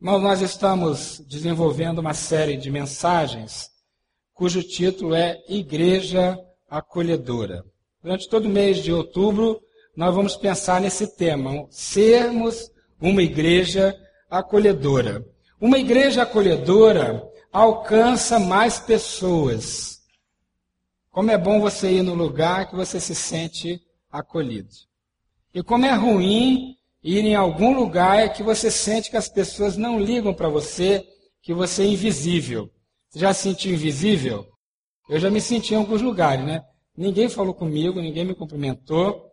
Mas nós estamos desenvolvendo uma série de mensagens cujo título é Igreja Acolhedora. Durante todo o mês de outubro, nós vamos pensar nesse tema, sermos uma igreja acolhedora. Uma igreja acolhedora alcança mais pessoas. Como é bom você ir no lugar que você se sente acolhido. E como é ruim ir em algum lugar que você sente que as pessoas não ligam para você, que você é invisível. Você já se sentiu invisível? Eu já me senti em alguns lugares, né? Ninguém falou comigo, ninguém me cumprimentou.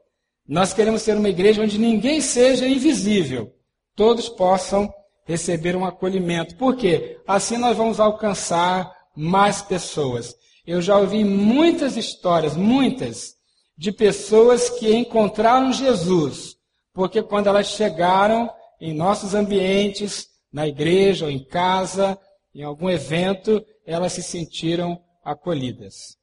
Nós queremos ser uma igreja onde ninguém seja invisível. Todos possam receber um acolhimento. Por quê? Assim nós vamos alcançar mais pessoas. Eu já ouvi muitas histórias, muitas, de pessoas que encontraram Jesus, porque quando elas chegaram em nossos ambientes, na igreja ou em casa, em algum evento, elas se sentiram acolhidas.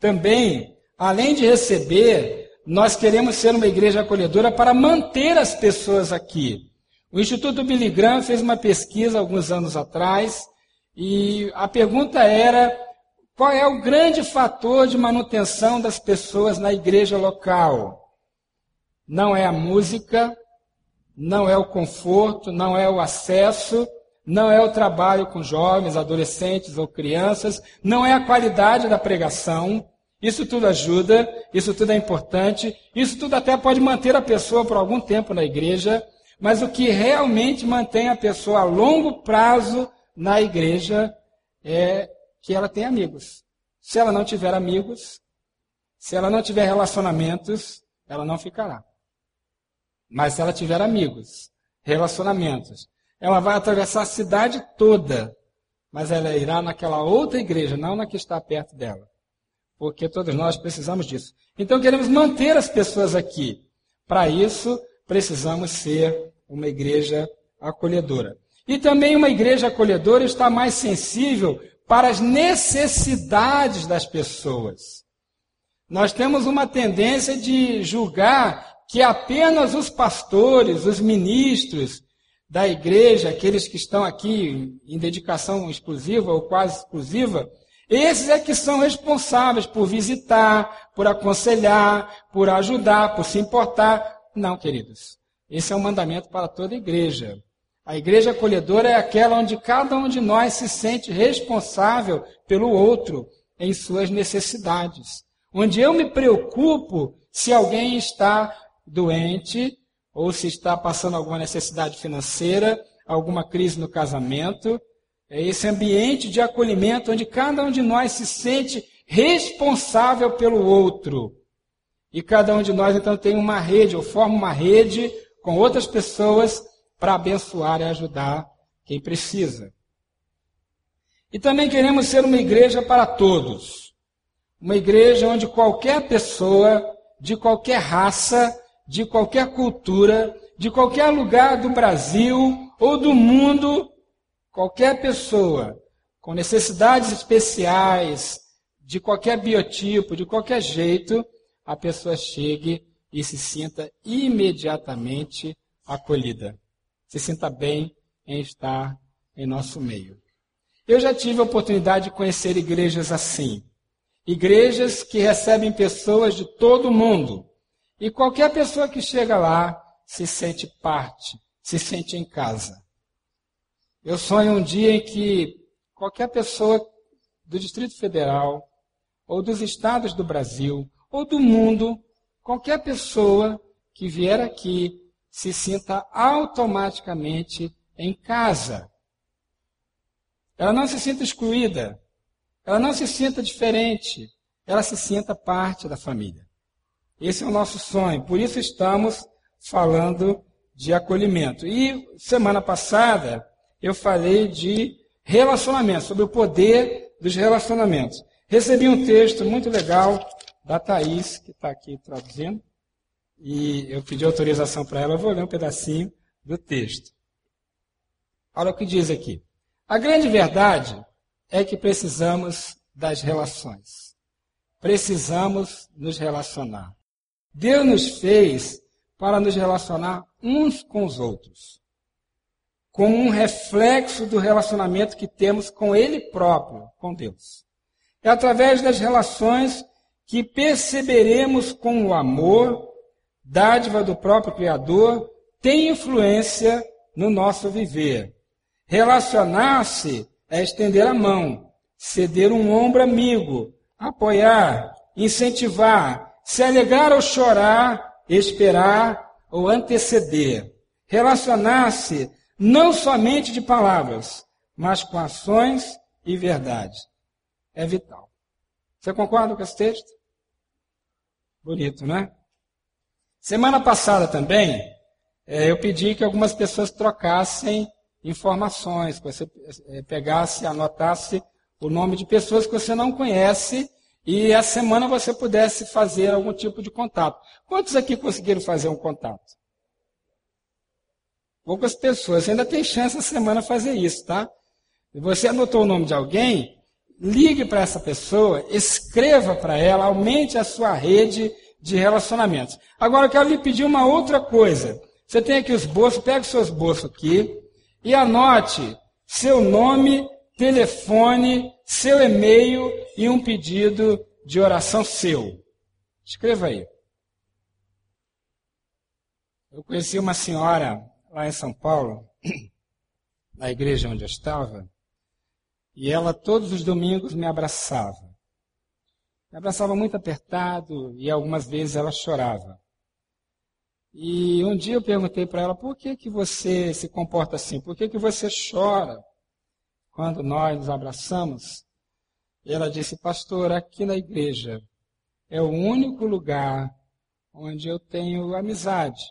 Também, além de receber, nós queremos ser uma igreja acolhedora para manter as pessoas aqui. O Instituto Billy Graham fez uma pesquisa alguns anos atrás e a pergunta era qual é o grande fator de manutenção das pessoas na igreja local? Não é a música, não é o conforto, não é o acesso, não é o trabalho com jovens, adolescentes ou crianças, não é a qualidade da pregação. Isso tudo ajuda, isso tudo é importante, isso tudo até pode manter a pessoa por algum tempo na igreja, mas o que realmente mantém a pessoa a longo prazo na igreja é que ela tem amigos. Se ela não tiver amigos, se ela não tiver relacionamentos, ela não ficará. Mas se ela tiver amigos, relacionamentos, ela vai atravessar a cidade toda, mas ela irá naquela outra igreja, não na que está perto dela. Porque todos nós precisamos disso. Então queremos manter as pessoas aqui. Para isso, precisamos ser uma igreja acolhedora. E também uma igreja acolhedora está mais sensível para as necessidades das pessoas. Nós temos uma tendência de julgar que apenas os pastores, os ministros da igreja, aqueles que estão aqui em dedicação exclusiva ou quase exclusiva, esses é que são responsáveis por visitar, por aconselhar, por ajudar, por se importar. Não, queridos. Esse é um mandamento para toda igreja. A igreja acolhedora é aquela onde cada um de nós se sente responsável pelo outro em suas necessidades. Onde eu me preocupo se alguém está doente ou se está passando alguma necessidade financeira, alguma crise no casamento. É esse ambiente de acolhimento onde cada um de nós se sente responsável pelo outro. E cada um de nós então tem uma rede, ou forma uma rede com outras pessoas para abençoar e ajudar quem precisa. E também queremos ser uma igreja para todos. Uma igreja onde qualquer pessoa, de qualquer raça, de qualquer cultura, de qualquer lugar do Brasil ou do mundo, qualquer pessoa com necessidades especiais, de qualquer biotipo, de qualquer jeito, a pessoa chegue e se sinta imediatamente acolhida. Se sinta bem em estar em nosso meio. Eu já tive a oportunidade de conhecer igrejas assim. Igrejas que recebem pessoas de todo o mundo. E qualquer pessoa que chega lá se sente parte, se sente em casa. Eu sonho um dia em que qualquer pessoa do Distrito Federal, ou dos estados do Brasil, ou do mundo, qualquer pessoa que vier aqui se sinta automaticamente em casa. Ela não se sinta excluída, ela não se sinta diferente, ela se sinta parte da família. Esse é o nosso sonho, por isso estamos falando de acolhimento. E semana passada eu falei de relacionamento, sobre o poder dos relacionamentos. Recebi um texto muito legal da Thaís, que está aqui traduzindo, e eu pedi autorização para ela, eu vou ler um pedacinho do texto. Olha o que diz aqui. A grande verdade é que precisamos das relações. Precisamos nos relacionar. Deus nos fez para nos relacionar uns com os outros. como um reflexo do relacionamento que temos com Ele próprio, com Deus. É através das relações que perceberemos como o amor, dádiva do próprio Criador, tem influência no nosso viver. Relacionar-se é estender a mão, ceder um ombro amigo, apoiar, incentivar, se alegrar ou chorar, esperar ou anteceder. Relacionar-se não somente de palavras, mas com ações e verdade. É vital. Você concorda com esse texto? Bonito, né? Semana passada também, é, eu pedi que algumas pessoas trocassem informações, que você é, pegasse, anotasse o nome de pessoas que você não conhece e a semana você pudesse fazer algum tipo de contato. Quantos aqui conseguiram fazer um contato? Poucas pessoas. Você ainda tem chance essa semana fazer isso, tá? Se você anotou o nome de alguém, ligue para essa pessoa, escreva para ela, aumente a sua rede de relacionamentos. Agora eu quero lhe pedir uma outra coisa. Você tem aqui os bolsos, pega os seus bolsos aqui e anote seu nome, telefone, seu e-mail e um pedido de oração seu. Escreva aí. Eu conheci uma senhora lá em São Paulo, na igreja onde eu estava, e ela todos os domingos me abraçava. Me abraçava muito apertado e algumas vezes ela chorava. E um dia eu perguntei para ela, por que, que você se comporta assim? Por que, que você chora quando nós nos abraçamos? Ela disse, pastor, aqui na igreja é o único lugar onde eu tenho amizade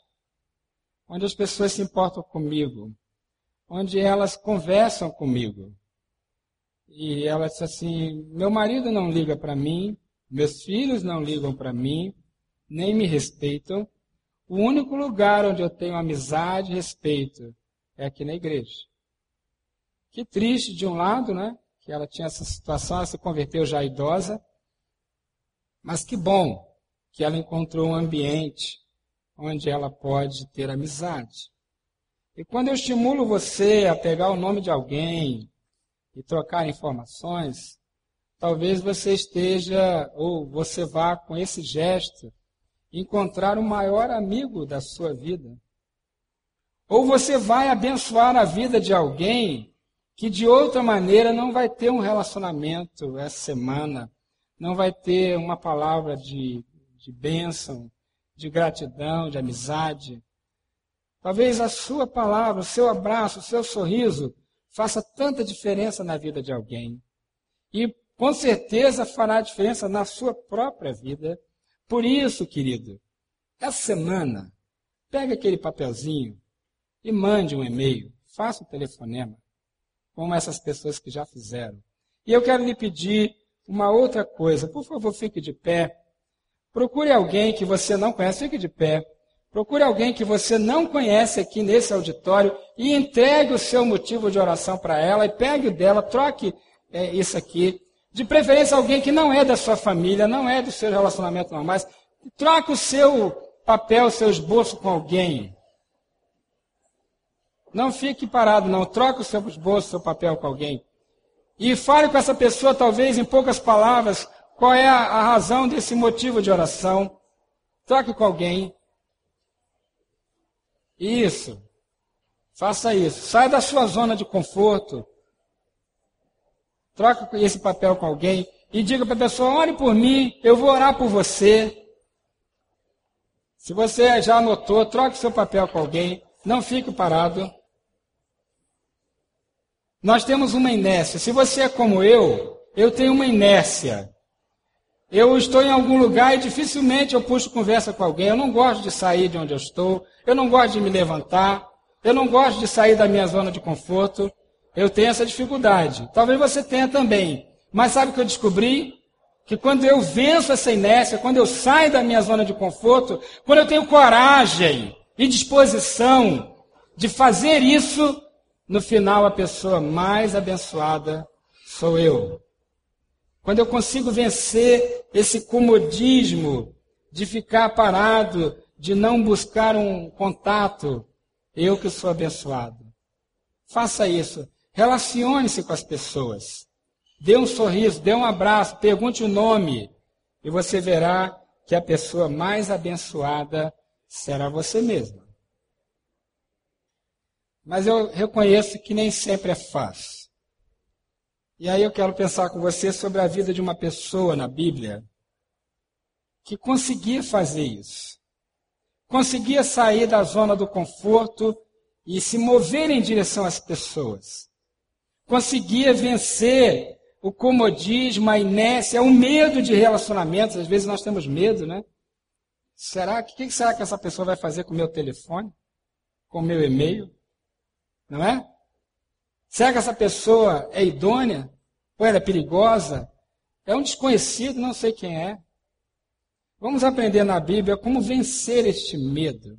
onde as pessoas se importam comigo, onde elas conversam comigo. E ela disse assim: meu marido não liga para mim, meus filhos não ligam para mim, nem me respeitam. O único lugar onde eu tenho amizade e respeito é aqui na igreja. Que triste, de um lado, né? Que ela tinha essa situação, ela se converteu já idosa. Mas que bom que ela encontrou um ambiente onde ela pode ter amizade. E quando eu estimulo você a pegar o nome de alguém e trocar informações, talvez você esteja, ou você vá com esse gesto, encontrar o maior amigo da sua vida. Ou você vai abençoar a vida de alguém que de outra maneira não vai ter um relacionamento essa semana, não vai ter uma palavra de, de bênção, de gratidão, de amizade. Talvez a sua palavra, o seu abraço, o seu sorriso faça tanta diferença na vida de alguém. E com certeza fará diferença na sua própria vida. Por isso, querido, essa semana, pegue aquele papelzinho e mande um e-mail, faça um telefonema, como essas pessoas que já fizeram. E eu quero lhe pedir uma outra coisa. Por favor, fique de pé. Procure alguém que você não conhece, fique de pé. Procure alguém que você não conhece aqui nesse auditório e entregue o seu motivo de oração para ela e pegue o dela, troque é, isso aqui. De preferência, alguém que não é da sua família, não é do seu relacionamento normais. Troque o seu papel, o seu esboço com alguém. Não fique parado, não. Troque o seu esboço, o seu papel com alguém. E fale com essa pessoa, talvez em poucas palavras, qual é a, a razão desse motivo de oração? Troque com alguém. Isso. Faça isso. Saia da sua zona de conforto. Troque esse papel com alguém e diga para a pessoa: ore por mim, eu vou orar por você. Se você já anotou, troque seu papel com alguém. Não fique parado. Nós temos uma inércia. Se você é como eu, eu tenho uma inércia. Eu estou em algum lugar e dificilmente eu puxo conversa com alguém. Eu não gosto de sair de onde eu estou. Eu não gosto de me levantar. Eu não gosto de sair da minha zona de conforto. Eu tenho essa dificuldade. Talvez você tenha também. Mas sabe o que eu descobri? Que quando eu venço essa inércia, quando eu saio da minha zona de conforto, quando eu tenho coragem e disposição de fazer isso, no final a pessoa mais abençoada sou eu. Quando eu consigo vencer esse comodismo de ficar parado, de não buscar um contato, eu que sou abençoado. faça isso. Relacione-se com as pessoas. Dê um sorriso, dê um abraço, pergunte o nome. E você verá que a pessoa mais abençoada será você mesma. Mas eu reconheço que nem sempre é fácil. E aí eu quero pensar com você sobre a vida de uma pessoa na Bíblia que conseguia fazer isso. Conseguia sair da zona do conforto e se mover em direção às pessoas. Conseguia vencer o comodismo, a inércia, o medo de relacionamentos. Às vezes nós temos medo, né? Será que, que será que essa pessoa vai fazer com o meu telefone? Com o meu e-mail? Não é? Será que essa pessoa é idônea? Ou ela é perigosa? É um desconhecido, não sei quem é. Vamos aprender na Bíblia como vencer este medo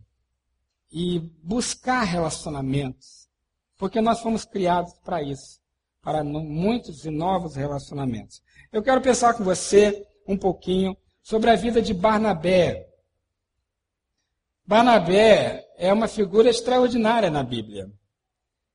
e buscar relacionamentos, porque nós fomos criados para isso, para muitos e novos relacionamentos. Eu quero pensar com você um pouquinho sobre a vida de Barnabé. Barnabé é uma figura extraordinária na Bíblia.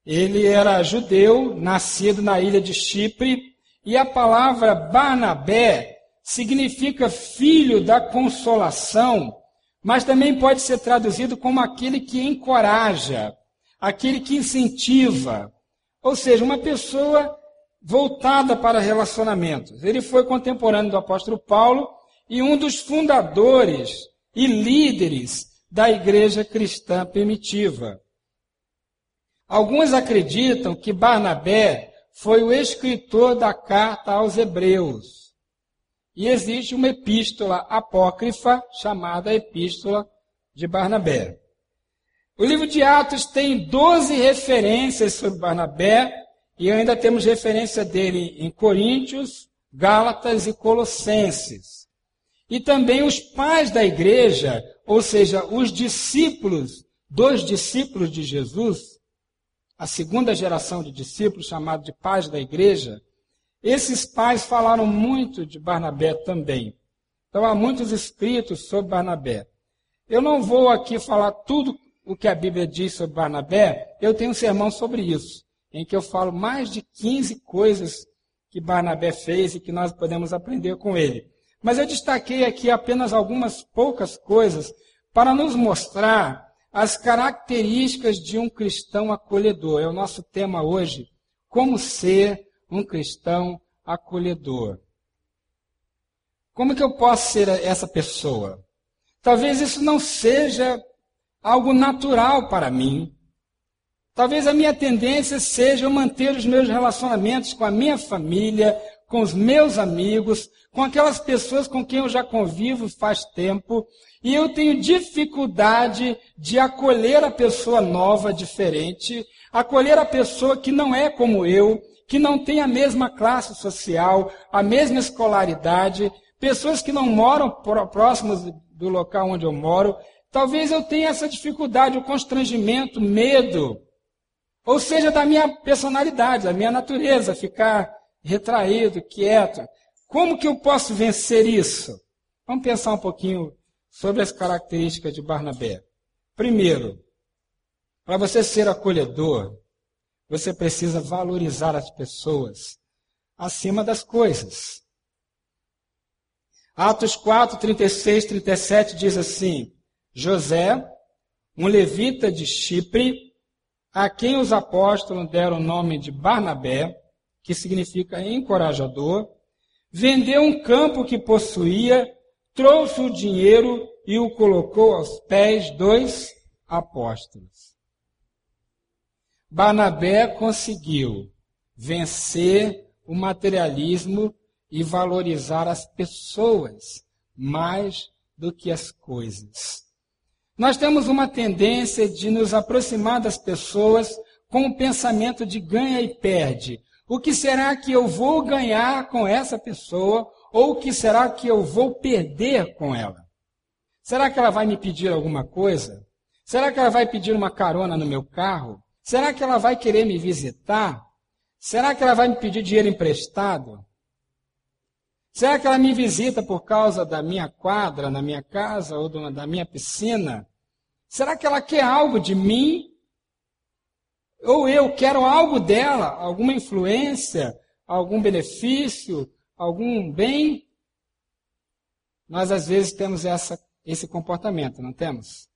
Ele era judeu, nascido na ilha de Chipre, e a palavra Barnabé significa filho da consolação, mas também pode ser traduzido como aquele que encoraja, aquele que incentiva. Ou seja, uma pessoa voltada para relacionamentos. Ele foi contemporâneo do apóstolo Paulo e um dos fundadores e líderes da igreja cristã primitiva. Alguns acreditam que Barnabé foi o escritor da carta aos Hebreus. E existe uma epístola apócrifa chamada Epístola de Barnabé. O livro de Atos tem 12 referências sobre Barnabé e ainda temos referência dele em Coríntios, Gálatas e Colossenses. E também os pais da igreja, ou seja, os discípulos, dois discípulos de Jesus, a segunda geração de discípulos, chamado de pais da igreja, esses pais falaram muito de Barnabé também. Então há muitos escritos sobre Barnabé. Eu não vou aqui falar tudo o que a Bíblia diz sobre Barnabé, eu tenho um sermão sobre isso, em que eu falo mais de 15 coisas que Barnabé fez e que nós podemos aprender com ele. Mas eu destaquei aqui apenas algumas poucas coisas para nos mostrar as características de um cristão acolhedor. É o nosso tema hoje. Como ser um cristão acolhedor. Como que eu posso ser essa pessoa? Talvez isso não seja algo natural para mim. Talvez a minha tendência seja manter os meus relacionamentos com a minha família, com os meus amigos, com aquelas pessoas com quem eu já convivo faz tempo, e eu tenho dificuldade de acolher a pessoa nova, diferente, acolher a pessoa que não é como eu, que não têm a mesma classe social, a mesma escolaridade, pessoas que não moram próximos do local onde eu moro. Talvez eu tenha essa dificuldade, o constrangimento, medo, ou seja, da minha personalidade, da minha natureza, ficar retraído, quieto. Como que eu posso vencer isso? Vamos pensar um pouquinho sobre as características de Barnabé. Primeiro, para você ser acolhedor, você precisa valorizar as pessoas acima das coisas. Atos 4, 36, 37 diz assim: José, um levita de Chipre, a quem os apóstolos deram o nome de Barnabé, que significa encorajador, vendeu um campo que possuía, trouxe o dinheiro e o colocou aos pés dos apóstolos. Barnabé conseguiu vencer o materialismo e valorizar as pessoas mais do que as coisas. Nós temos uma tendência de nos aproximar das pessoas com o pensamento de ganha e perde. O que será que eu vou ganhar com essa pessoa ou o que será que eu vou perder com ela? Será que ela vai me pedir alguma coisa? Será que ela vai pedir uma carona no meu carro? Será que ela vai querer me visitar? Será que ela vai me pedir dinheiro emprestado? Será que ela me visita por causa da minha quadra na minha casa ou da minha piscina? Será que ela quer algo de mim? Ou eu quero algo dela, alguma influência, algum benefício, algum bem. Nós às vezes temos essa, esse comportamento, não temos?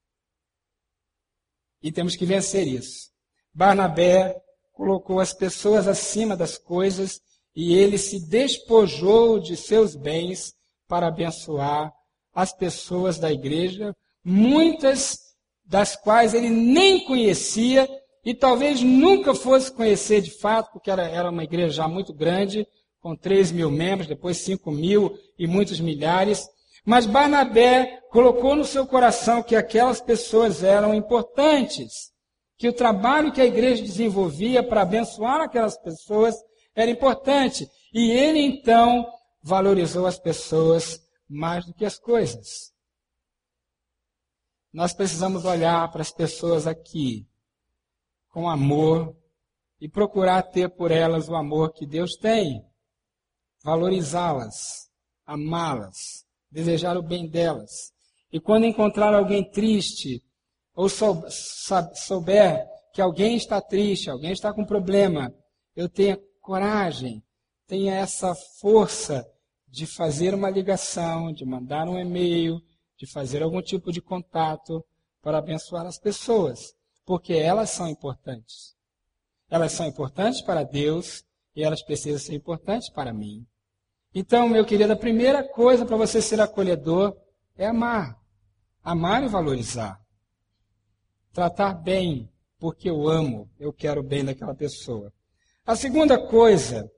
E temos que vencer isso. Barnabé colocou as pessoas acima das coisas e ele se despojou de seus bens para abençoar as pessoas da igreja, muitas das quais ele nem conhecia e talvez nunca fosse conhecer de fato, porque era, era uma igreja já muito grande, com 3 mil membros, depois 5 mil e muitos milhares. Mas Barnabé colocou no seu coração que aquelas pessoas eram importantes, que o trabalho que a igreja desenvolvia para abençoar aquelas pessoas era importante. E ele então valorizou as pessoas mais do que as coisas. Nós precisamos olhar para as pessoas aqui com amor e procurar ter por elas o amor que Deus tem, valorizá-las, amá-las, desejar o bem delas. E quando encontrar alguém triste, ou souber que alguém está triste, alguém está com problema, eu tenha coragem, tenha essa força de fazer uma ligação, de mandar um e-mail, de fazer algum tipo de contato para abençoar as pessoas porque elas são importantes. Elas são importantes para Deus e elas precisam ser importantes para mim. Então, meu querido, a primeira coisa para você ser acolhedor é amar. Amar e valorizar. Tratar bem, porque eu amo, eu quero bem daquela pessoa. A segunda coisa,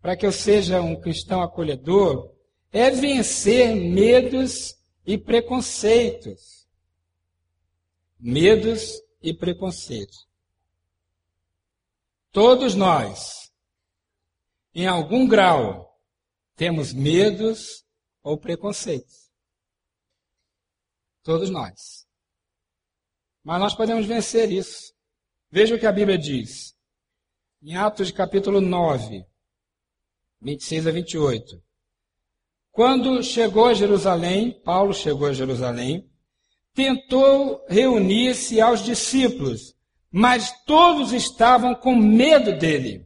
para que eu seja um cristão acolhedor, é vencer medos e preconceitos medos e preconceitos. Todos nós, em algum grau, temos medos ou preconceitos. Todos nós. Mas nós podemos vencer isso. Veja o que a Bíblia diz. Em Atos capítulo 9, 26 a 28. Quando chegou a Jerusalém, Paulo chegou a Jerusalém, tentou reunir-se aos discípulos, mas todos estavam com medo dele,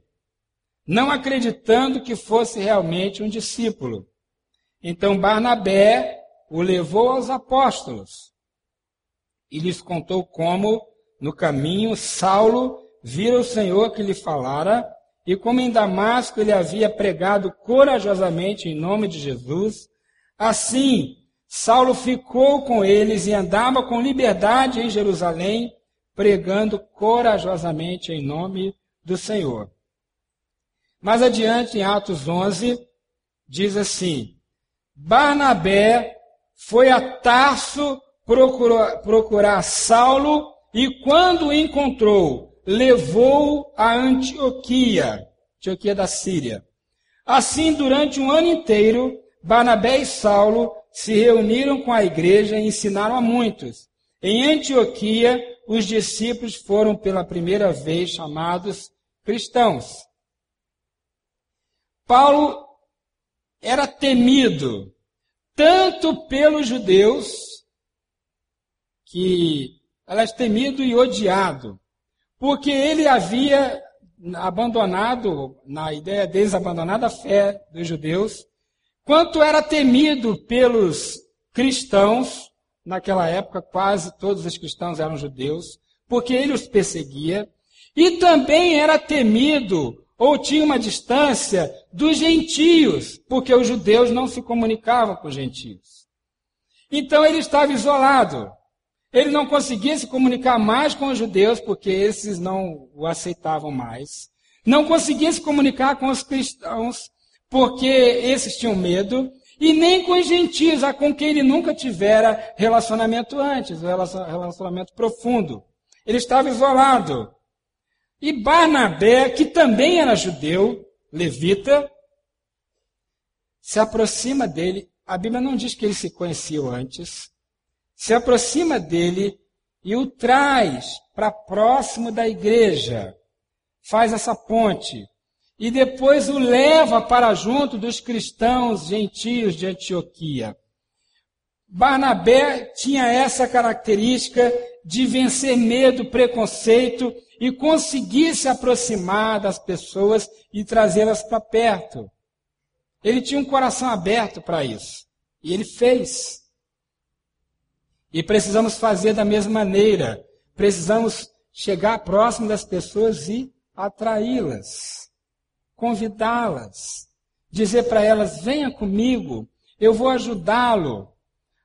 não acreditando que fosse realmente um discípulo. Então Barnabé o levou aos apóstolos e lhes contou como, no caminho, Saulo vira o Senhor que lhe falara e como em Damasco ele havia pregado corajosamente em nome de Jesus, assim Saulo ficou com eles e andava com liberdade em Jerusalém, pregando corajosamente em nome do Senhor. Mais adiante, em Atos 11, diz assim: Barnabé foi a Tarso procurar, procurar Saulo e, quando o encontrou, levou a Antioquia, Antioquia da Síria. Assim, durante um ano inteiro, Barnabé e Saulo se reuniram com a igreja e ensinaram a muitos. Em Antioquia, os discípulos foram pela primeira vez chamados cristãos. Paulo era temido tanto pelos judeus, que, aliás, temido e odiado, porque ele havia abandonado, na ideia deles, abandonado a fé dos judeus, Quanto era temido pelos cristãos, naquela época quase todos os cristãos eram judeus, porque ele os perseguia, e também era temido ou tinha uma distância dos gentios, porque os judeus não se comunicavam com os gentios. Então ele estava isolado. Ele não conseguia se comunicar mais com os judeus, porque esses não o aceitavam mais. Não conseguia se comunicar com os cristãos, porque esses tinham medo, e nem com os gentios, com quem ele nunca tivera relacionamento antes, relacionamento profundo. Ele estava isolado. E Barnabé, que também era judeu, levita, se aproxima dele. A Bíblia não diz que eles se conheciam antes. Se aproxima dele e o traz para próximo da igreja. Faz essa ponte e depois o leva para junto dos cristãos gentios de Antioquia. Barnabé tinha essa característica de vencer medo, preconceito e conseguir se aproximar das pessoas e trazê-las para perto. Ele tinha um coração aberto para isso. E ele fez. E precisamos fazer da mesma maneira. Precisamos chegar próximo das pessoas e atraí-las, convidá-las, dizer para elas: venha comigo, eu vou ajudá-lo.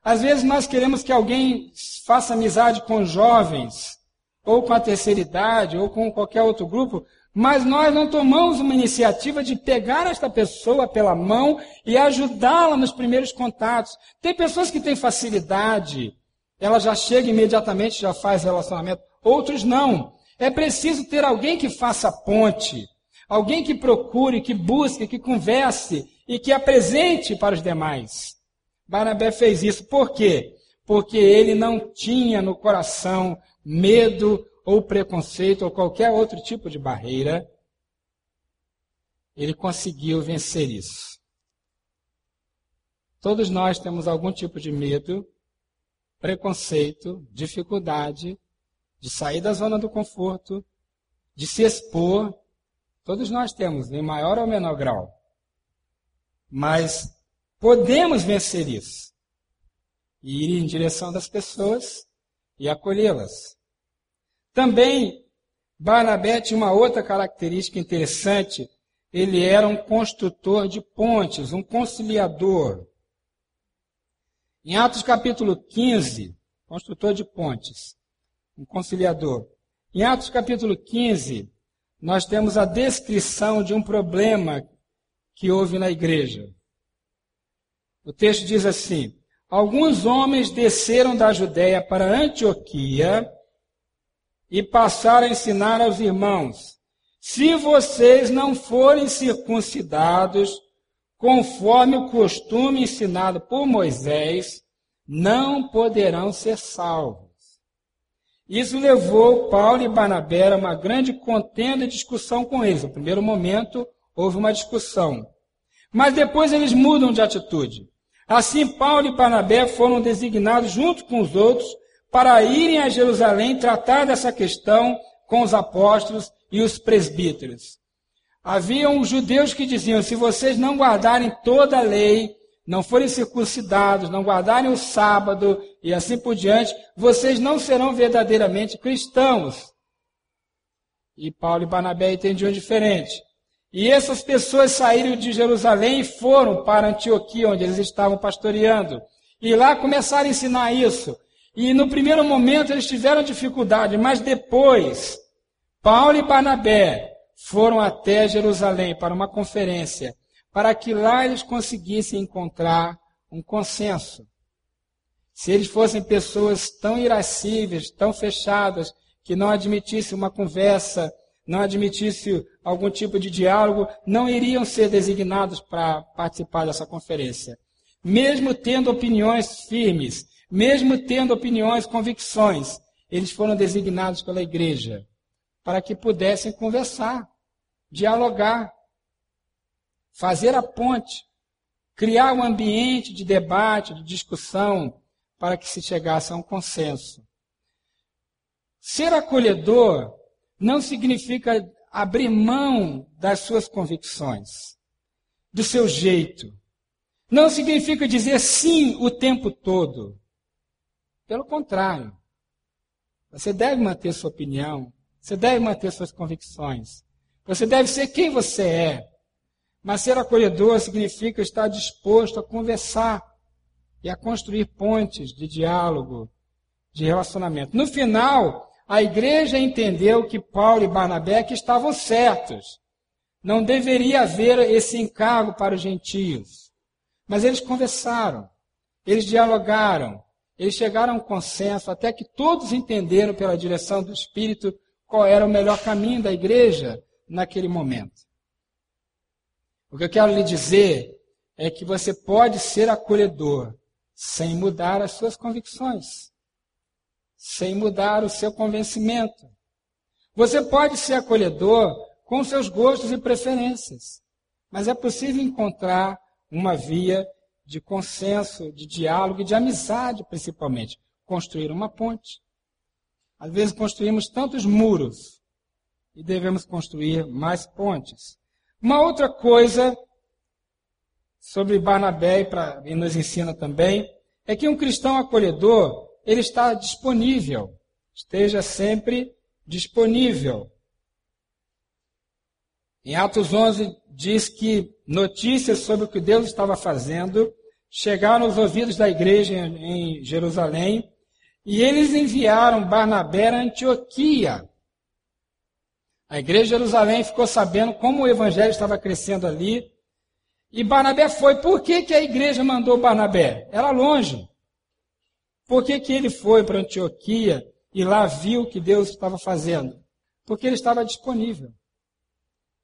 Às vezes nós queremos que alguém faça amizade com jovens, ou com a terceira idade, ou com qualquer outro grupo, mas nós não tomamos uma iniciativa de pegar esta pessoa pela mão e ajudá-la nos primeiros contatos. Tem pessoas que têm facilidade, ela já chega imediatamente, já faz relacionamento. Outros não. É preciso ter alguém que faça ponte, alguém que procure, que busque, que converse e que apresente para os demais. Barnabé fez isso. Por quê? Porque ele não tinha no coração medo ou preconceito ou qualquer outro tipo de barreira. Ele conseguiu vencer isso. Todos nós temos algum tipo de medo, preconceito, dificuldade de sair da zona do conforto, de se expor. Todos nós temos, em maior ou menor grau. Mas podemos vencer isso. E ir em direção das pessoas e acolhê-las. Também, Barnabé tinha uma outra característica interessante. Ele era um construtor de pontes, um conciliador. Em Atos capítulo 15, construtor de pontes, um conciliador. Em Atos capítulo 15, nós temos a descrição de um problema que houve na igreja. O texto diz assim: Alguns homens desceram da Judéia para Antioquia e passaram a ensinar aos irmãos: se vocês não forem circuncidados, conforme o costume ensinado por Moisés, não poderão ser salvos. Isso levou Paulo e Barnabé a uma grande contenda e discussão com eles. No primeiro momento, houve uma discussão. Mas depois eles mudam de atitude. Assim, Paulo e Barnabé foram designados junto com os outros para irem a Jerusalém tratar dessa questão com os apóstolos e os presbíteros. Haviam judeus que diziam: se vocês não guardarem toda a lei, não forem circuncidados, não guardarem o sábado e assim por diante, vocês não serão verdadeiramente cristãos. E Paulo e Barnabé entendiam diferente. E essas pessoas saíram de Jerusalém e foram para Antioquia, onde eles estavam pastoreando. E lá começaram a ensinar isso. E no primeiro momento eles tiveram dificuldade, mas depois, Paulo e Barnabé foram até Jerusalém para uma conferência, para que lá eles conseguissem encontrar um consenso. Se eles fossem pessoas tão irascíveis, tão fechadas, que não admitissem uma conversa, não admitissem algum tipo de diálogo, não iriam ser designados para participar dessa conferência. Mesmo tendo opiniões firmes, mesmo tendo opiniões, convicções, eles foram designados pela igreja para que pudessem conversar, dialogar, fazer a ponte, criar um ambiente de debate, de discussão, para que se chegasse a um consenso. Ser acolhedor não significa abrir mão das suas convicções, do seu jeito. Não significa dizer sim o tempo todo. Pelo contrário, você deve manter sua opinião, você deve manter suas convicções, você deve ser quem você é. Mas ser acolhedor significa estar disposto a conversar e a construir pontes de diálogo, de relacionamento. No final, a igreja entendeu que Paulo e Barnabé estavam certos. Não deveria haver esse encargo para os gentios. Mas eles conversaram, eles dialogaram, eles chegaram a um consenso até que todos entenderam pela direção do Espírito qual era o melhor caminho da igreja naquele momento. O que eu quero lhe dizer é que você pode ser acolhedor sem mudar as suas convicções, sem mudar o seu convencimento. Você pode ser acolhedor com seus gostos e preferências, mas é possível encontrar uma via de consenso, de diálogo e de amizade, principalmente. Construir uma ponte. Às vezes construímos tantos muros e devemos construir mais pontes. Uma outra coisa sobre Barnabé e, nos ensina também é que um cristão acolhedor ele está disponível, esteja sempre disponível. Em Atos 11 diz que notícias sobre o que Deus estava fazendo chegaram aos ouvidos da igreja em Jerusalém e eles enviaram Barnabé a Antioquia. A igreja de Jerusalém ficou sabendo como o evangelho estava crescendo ali. E Barnabé foi. Por que, que a igreja mandou Barnabé? Era longe. Por que, que ele foi para Antioquia e lá viu o que Deus estava fazendo? Porque ele estava disponível.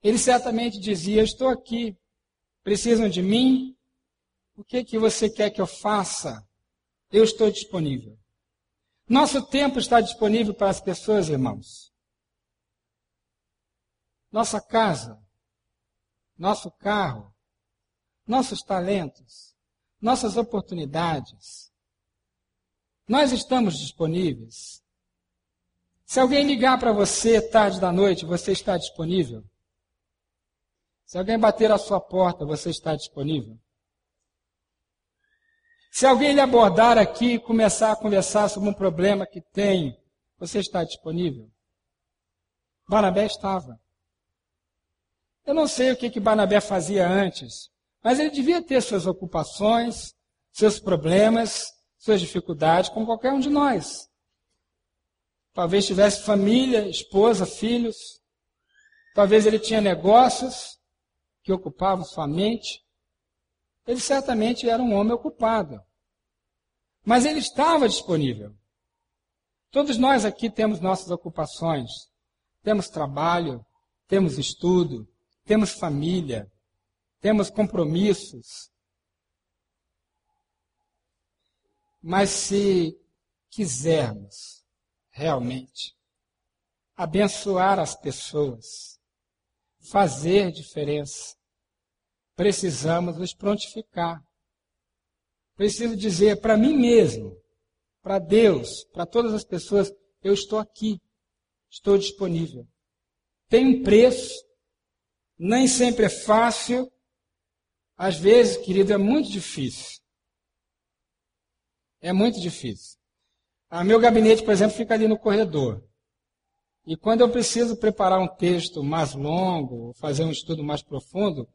Ele certamente dizia: Estou aqui, precisam de mim? O que, que você quer que eu faça? Eu estou disponível. Nosso tempo está disponível para as pessoas, irmãos. Nossa casa, nosso carro, nossos talentos, nossas oportunidades. Nós estamos disponíveis. Se alguém ligar para você tarde da noite, você está disponível? Se alguém bater a sua porta, você está disponível? Se alguém lhe abordar aqui e começar a conversar sobre um problema que tem, você está disponível? Barnabé estava. Eu não sei o que, que Barnabé fazia antes, mas ele devia ter suas ocupações, seus problemas, suas dificuldades, como qualquer um de nós. Talvez tivesse família, esposa, filhos. Talvez ele tinha negócios que ocupavam sua mente. Ele certamente era um homem ocupado. Mas ele estava disponível. Todos nós aqui temos nossas ocupações. Temos trabalho, temos estudo, temos família, temos compromissos. Mas se quisermos realmente abençoar as pessoas, fazer diferença. Precisamos nos prontificar. Preciso dizer para mim mesmo, para Deus, para todas as pessoas, eu estou aqui, estou disponível. Tem um preço, nem sempre é fácil, às vezes, querido, é muito difícil. É muito difícil. Ah, meu gabinete, por exemplo, fica ali no corredor. E quando eu preciso preparar um texto mais longo, fazer um estudo mais profundo,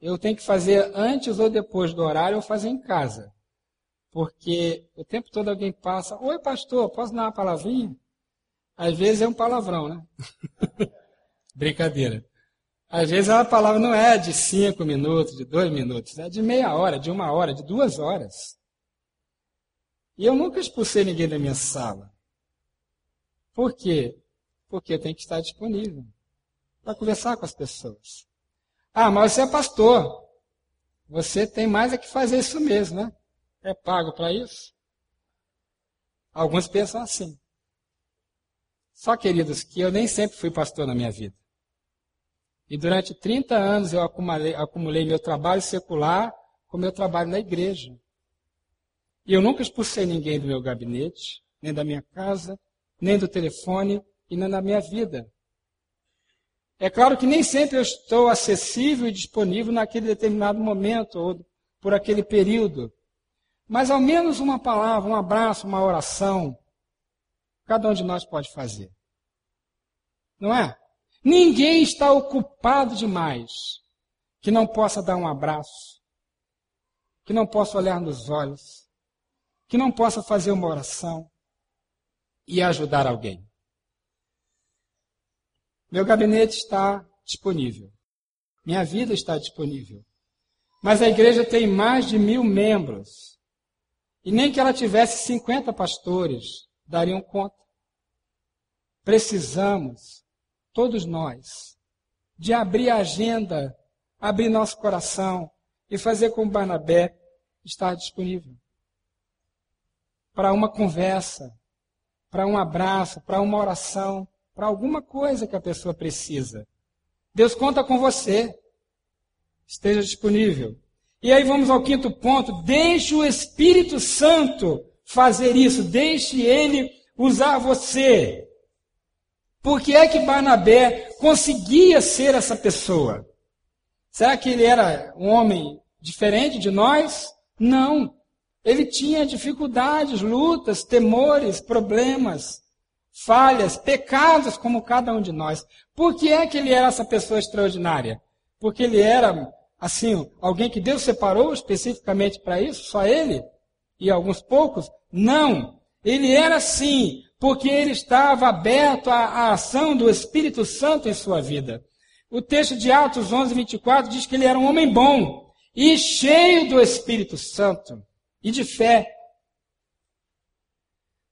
eu tenho que fazer antes ou depois do horário ou fazer em casa. Porque o tempo todo alguém passa, oi pastor, posso dar uma palavrinha? Às vezes é um palavrão, né? Brincadeira. Às vezes a palavra não é de cinco minutos, de dois minutos, é de meia hora, de uma hora, de duas horas. E eu nunca expulsei ninguém da minha sala. Por quê? Porque tem que estar disponível para conversar com as pessoas. Ah, mas você é pastor. Você tem mais é que fazer isso mesmo, né? É pago para isso? Alguns pensam assim. Só, queridos, que eu nem sempre fui pastor na minha vida. E durante 30 anos eu acumulei, acumulei meu trabalho secular com meu trabalho na igreja. E eu nunca expulsei ninguém do meu gabinete, nem da minha casa, nem do telefone, e na minha vida. É claro que nem sempre eu estou acessível e disponível naquele determinado momento ou por aquele período. Mas ao menos uma palavra, um abraço, uma oração, cada um de nós pode fazer. Não é? Ninguém está ocupado demais que não possa dar um abraço, que não possa olhar nos olhos, que não possa fazer uma oração e ajudar alguém. Meu gabinete está disponível. Minha vida está disponível. Mas a igreja tem mais de mil membros. E nem que ela tivesse 50 pastores dariam conta. Precisamos, todos nós, de abrir a agenda, abrir nosso coração e fazer como Barnabé estar disponível. Para uma conversa, para um abraço, para uma oração, para alguma coisa que a pessoa precisa. Deus conta com você. Esteja disponível. E aí vamos ao quinto ponto. Deixe o Espírito Santo fazer isso. Deixe ele usar você. Por que é que Barnabé conseguia ser essa pessoa? Será que ele era um homem diferente de nós? Não. Ele tinha dificuldades, lutas, temores, problemas, falhas, pecados, como cada um de nós. Por que é que ele era essa pessoa extraordinária? Porque ele era, assim, alguém que Deus separou especificamente para isso? Só ele? E alguns poucos? Não. Ele era assim, porque ele estava aberto à, à ação do Espírito Santo em sua vida. O texto de Atos 11, 24 diz que ele era um homem bom e cheio do Espírito Santo e de fé.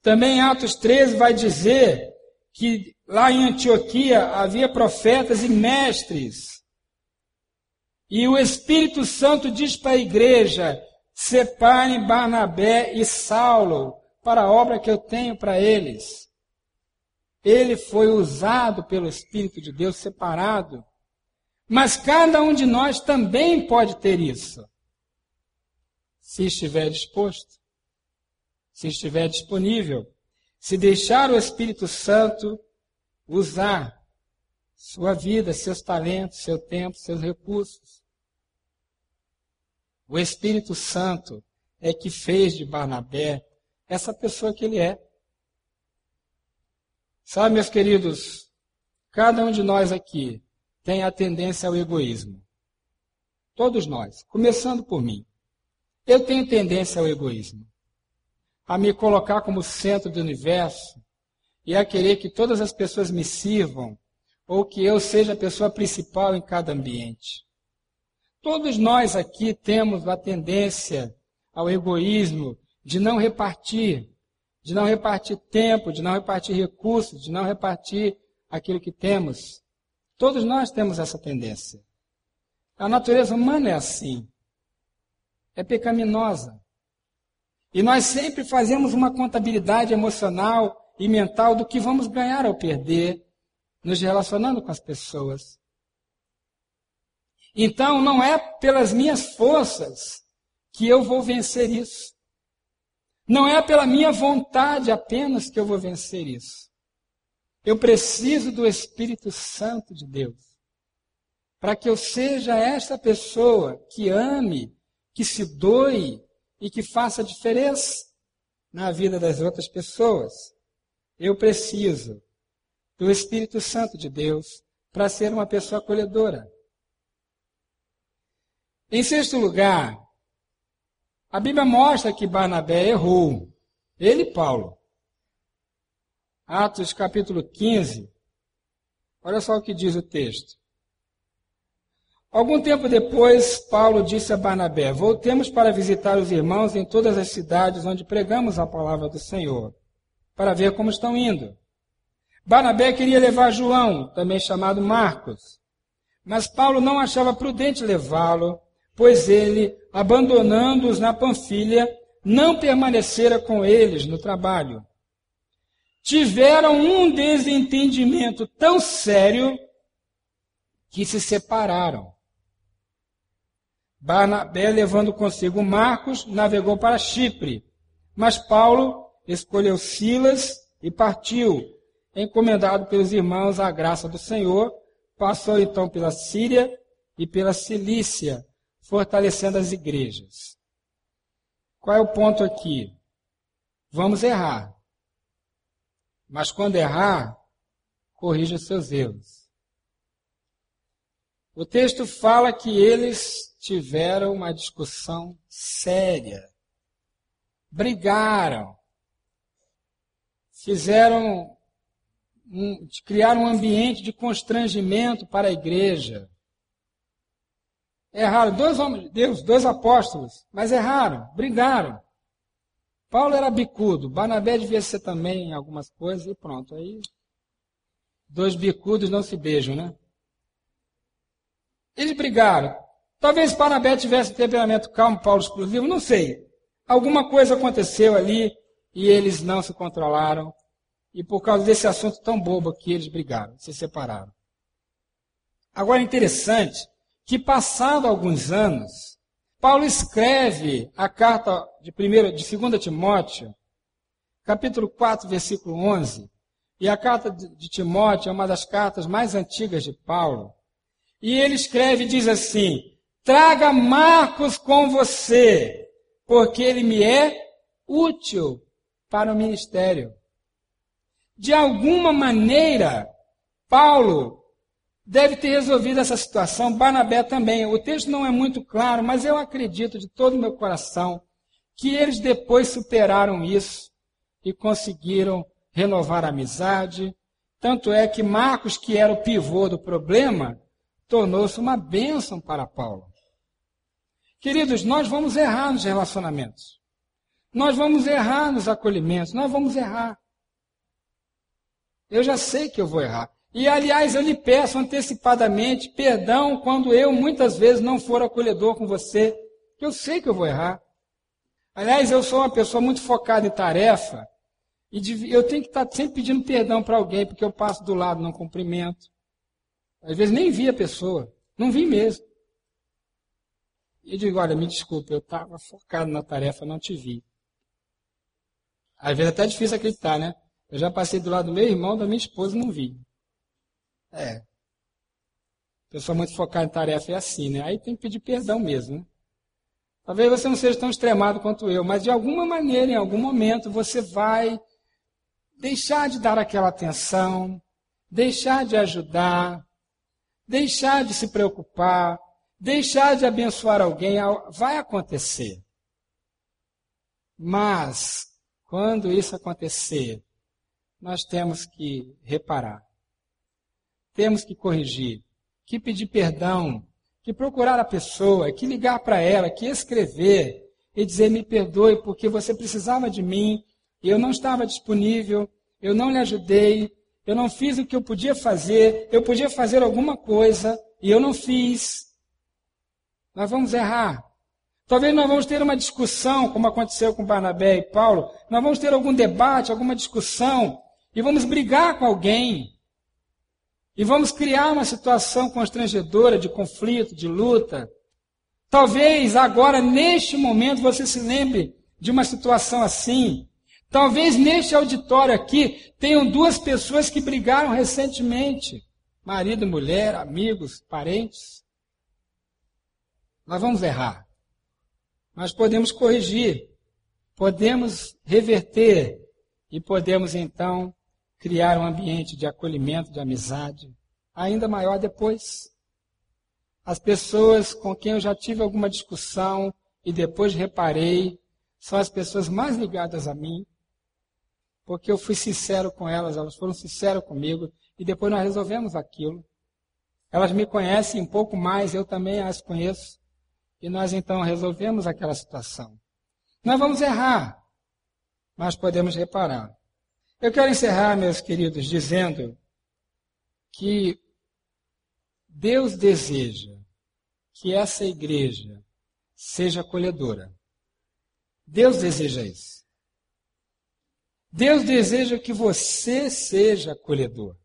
Também Atos 13 vai dizer que lá em Antioquia havia profetas e mestres. E o Espírito Santo diz para a igreja: separem Barnabé e Saulo para a obra que eu tenho para eles. Ele foi usado pelo Espírito de Deus, separado mas cada um de nós também pode ter isso. Se estiver disposto, se estiver disponível, se deixar o Espírito Santo usar sua vida, seus talentos, seu tempo, seus recursos. O Espírito Santo é que fez de Barnabé essa pessoa que ele é. Sabe, meus queridos, cada um de nós aqui tem a tendência ao egoísmo. Todos nós, começando por mim. Eu tenho tendência ao egoísmo, a me colocar como centro do universo e a querer que todas as pessoas me sirvam ou que eu seja a pessoa principal em cada ambiente. Todos nós aqui temos a tendência ao egoísmo de não repartir, de não repartir tempo, de não repartir recursos, de não repartir aquilo que temos. Todos nós temos essa tendência. A natureza humana é assim. É pecaminosa. E nós sempre fazemos uma contabilidade emocional e mental do que vamos ganhar ao perder, nos relacionando com as pessoas. Então, não é pelas minhas forças que eu vou vencer isso. Não é pela minha vontade apenas que eu vou vencer isso. Eu preciso do Espírito Santo de Deus. Para que eu seja essa pessoa que ame, que se doe e que faça diferença na vida das outras pessoas. Eu preciso do Espírito Santo de Deus para ser uma pessoa acolhedora. Em sexto lugar, a Bíblia mostra que Barnabé errou. Ele e Paulo. Atos capítulo 15. Olha só o que diz o texto. Algum tempo depois, Paulo disse a Barnabé: Voltemos para visitar os irmãos em todas as cidades onde pregamos a palavra do Senhor, para ver como estão indo. Barnabé queria levar João, também chamado Marcos, mas Paulo não achava prudente levá-lo, pois ele, abandonando-os na Panfilha, não permanecera com eles no trabalho tiveram um desentendimento tão sério que se separaram. Barnabé, levando consigo Marcos, navegou para Chipre, mas Paulo escolheu Silas e partiu, encomendado pelos irmãos à graça do Senhor, passou então pela Síria e pela Cilícia, fortalecendo as igrejas. Qual é o ponto aqui? Vamos errar, mas quando errar, corrija seus erros. O texto fala que eles tiveram uma discussão séria, brigaram, fizeram, um, criaram um ambiente de constrangimento para a igreja. Erraram, dois homens de Deus, dois apóstolos, mas erraram, brigaram. Paulo era bicudo, Barnabé devia ser também algumas coisas e pronto. Aí, dois bicudos não se beijam, né? Eles brigaram. Talvez Barnabé tivesse temperamento calmo, Paulo explosivo, não sei. Alguma coisa aconteceu ali e eles não se controlaram. E por causa desse assunto tão bobo que eles brigaram, se separaram. Agora interessante que, passado alguns anos, Paulo escreve a carta de, primeiro, de 2 Timóteo, capítulo 4, versículo 11, E a carta de Timóteo é uma das cartas mais antigas de Paulo. E ele escreve e diz assim: Traga Marcos com você, porque ele me é útil para o ministério. De alguma maneira, Paulo deve ter resolvido essa situação, Barnabé também. O texto não é muito claro, mas eu acredito de todo o meu coração que eles depois superaram isso e conseguiram renovar a amizade. Tanto é que Marcos, que era o pivô do problema, tornou-se uma bênção para Paulo. Queridos, nós vamos errar nos relacionamentos. Nós vamos errar nos acolhimentos. Nós vamos errar. Eu já sei que eu vou errar. E, aliás, eu lhe peço antecipadamente perdão quando eu muitas vezes não for acolhedor com você. Eu sei que eu vou errar. Aliás, eu sou uma pessoa muito focada em tarefa. E eu tenho que estar sempre pedindo perdão para alguém, porque eu passo do lado, não cumprimento. Às vezes nem vi a pessoa. Não vi mesmo. E digo, olha, me desculpe, eu estava focado na tarefa, não te vi. Às vezes é até difícil acreditar, né? Eu já passei do lado do meu irmão, da minha esposa, não vi. É. Pessoa muito focada em tarefa é assim, né? Aí tem que pedir perdão mesmo, né? Talvez você não seja tão extremado quanto eu, mas de alguma maneira, em algum momento, você vai deixar de dar aquela atenção, deixar de ajudar, deixar de se preocupar, deixar de abençoar alguém, vai acontecer. Mas, quando isso acontecer, nós temos que reparar, temos que corrigir, que pedir perdão, que procurar a pessoa, que ligar para ela, que escrever e dizer: me perdoe porque você precisava de mim e eu não estava disponível, eu não lhe ajudei, eu não fiz o que eu podia fazer, eu podia fazer alguma coisa e eu não fiz. Nós vamos errar. Talvez nós vamos ter uma discussão, como aconteceu com Barnabé e Paulo. Nós vamos ter algum debate, alguma discussão, e vamos brigar com alguém. E vamos criar uma situação constrangedora de conflito, de luta. Talvez agora, neste momento, você se lembre de uma situação assim. Talvez neste auditório aqui tenham duas pessoas que brigaram recentemente: marido, mulher, amigos, parentes. Nós vamos errar, mas podemos corrigir, podemos reverter e podemos então criar um ambiente de acolhimento, de amizade, ainda maior depois. As pessoas com quem eu já tive alguma discussão e depois reparei são as pessoas mais ligadas a mim, porque eu fui sincero com elas, elas foram sinceras comigo e depois nós resolvemos aquilo. Elas me conhecem um pouco mais, eu também as conheço. E nós então resolvemos aquela situação. Nós vamos errar, mas podemos reparar. Eu quero encerrar, meus queridos, dizendo que Deus deseja que essa igreja seja acolhedora. Deus deseja isso. Deus deseja que você seja acolhedor.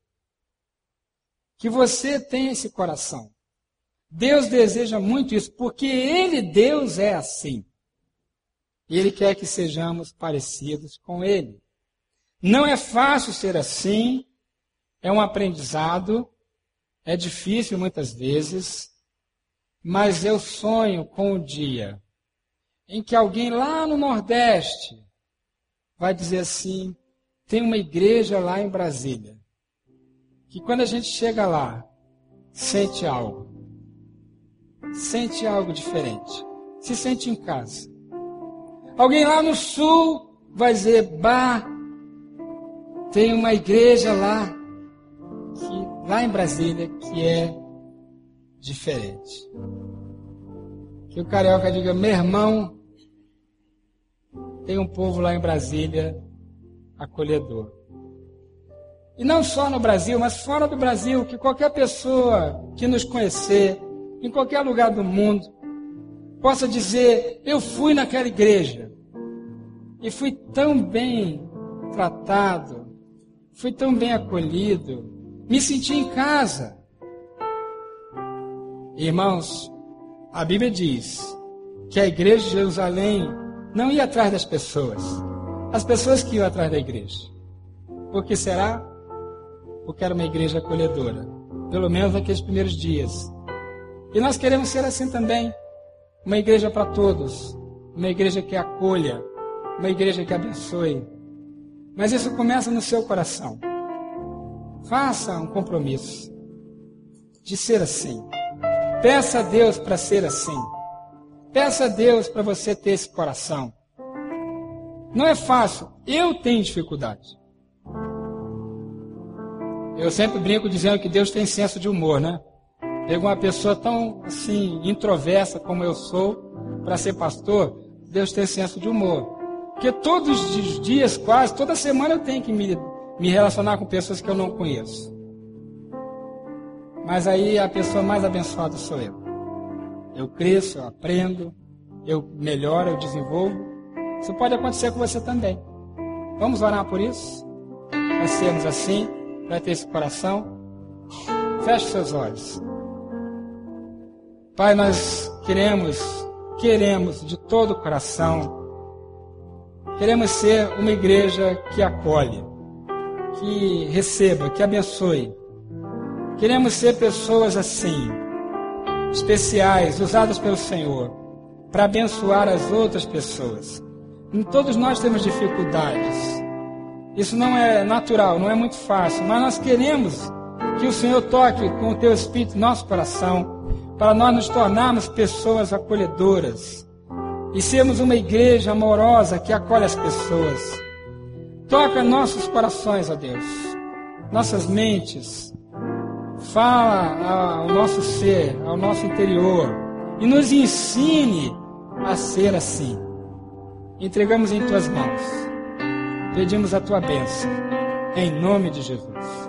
Que você tenha esse coração. Deus deseja muito isso, porque Ele, Deus, é assim. Ele quer que sejamos parecidos com Ele. Não é fácil ser assim, é um aprendizado, é difícil muitas vezes, mas eu sonho com o dia em que alguém lá no Nordeste vai dizer assim: tem uma igreja lá em Brasília, que quando a gente chega lá, sente algo. Sente algo diferente. Se sente em casa. Alguém lá no sul vai dizer: Bah, tem uma igreja lá, que, lá em Brasília, que é diferente. Que o carioca diga: Meu irmão, tem um povo lá em Brasília acolhedor. E não só no Brasil, mas fora do Brasil, que qualquer pessoa que nos conhecer, em qualquer lugar do mundo, possa dizer: Eu fui naquela igreja e fui tão bem tratado, fui tão bem acolhido, me senti em casa. Irmãos, a Bíblia diz que a igreja de Jerusalém não ia atrás das pessoas. As pessoas que iam atrás da igreja. Por que será? porque era uma igreja acolhedora, pelo menos naqueles primeiros dias. E nós queremos ser assim também, uma igreja para todos, uma igreja que acolha, uma igreja que abençoe. Mas isso começa no seu coração. Faça um compromisso de ser assim. Peça a Deus para ser assim. Peça a Deus para você ter esse coração. Não é fácil. Eu tenho dificuldade. Eu sempre brinco dizendo que Deus tem senso de humor, né? Pega uma pessoa tão assim introversa como eu sou para ser pastor, Deus tem senso de humor. Porque todos os dias, quase, toda semana eu tenho que me, me relacionar com pessoas que eu não conheço. Mas aí a pessoa mais abençoada sou eu. Eu cresço, eu aprendo, eu melhoro, eu desenvolvo. Isso pode acontecer com você também. Vamos orar por isso? Para sermos assim, para ter esse coração. Feche seus olhos. Pai, nós queremos, queremos de todo o coração, queremos ser uma igreja que acolhe, que receba, que abençoe. Queremos ser pessoas assim, especiais, usadas pelo Senhor, para abençoar as outras pessoas. E todos nós temos dificuldades. Isso não é natural, não é muito fácil, mas nós queremos que o Senhor toque com o teu espírito nosso coração para nós nos tornarmos pessoas acolhedoras e sermos uma igreja amorosa que acolhe as pessoas. Toca nossos corações, ó Deus, nossas mentes, fala ao nosso ser, ao nosso interior e nos ensine a ser assim. Entregamos em tuas mãos, pedimos a tua bênção, em nome de Jesus.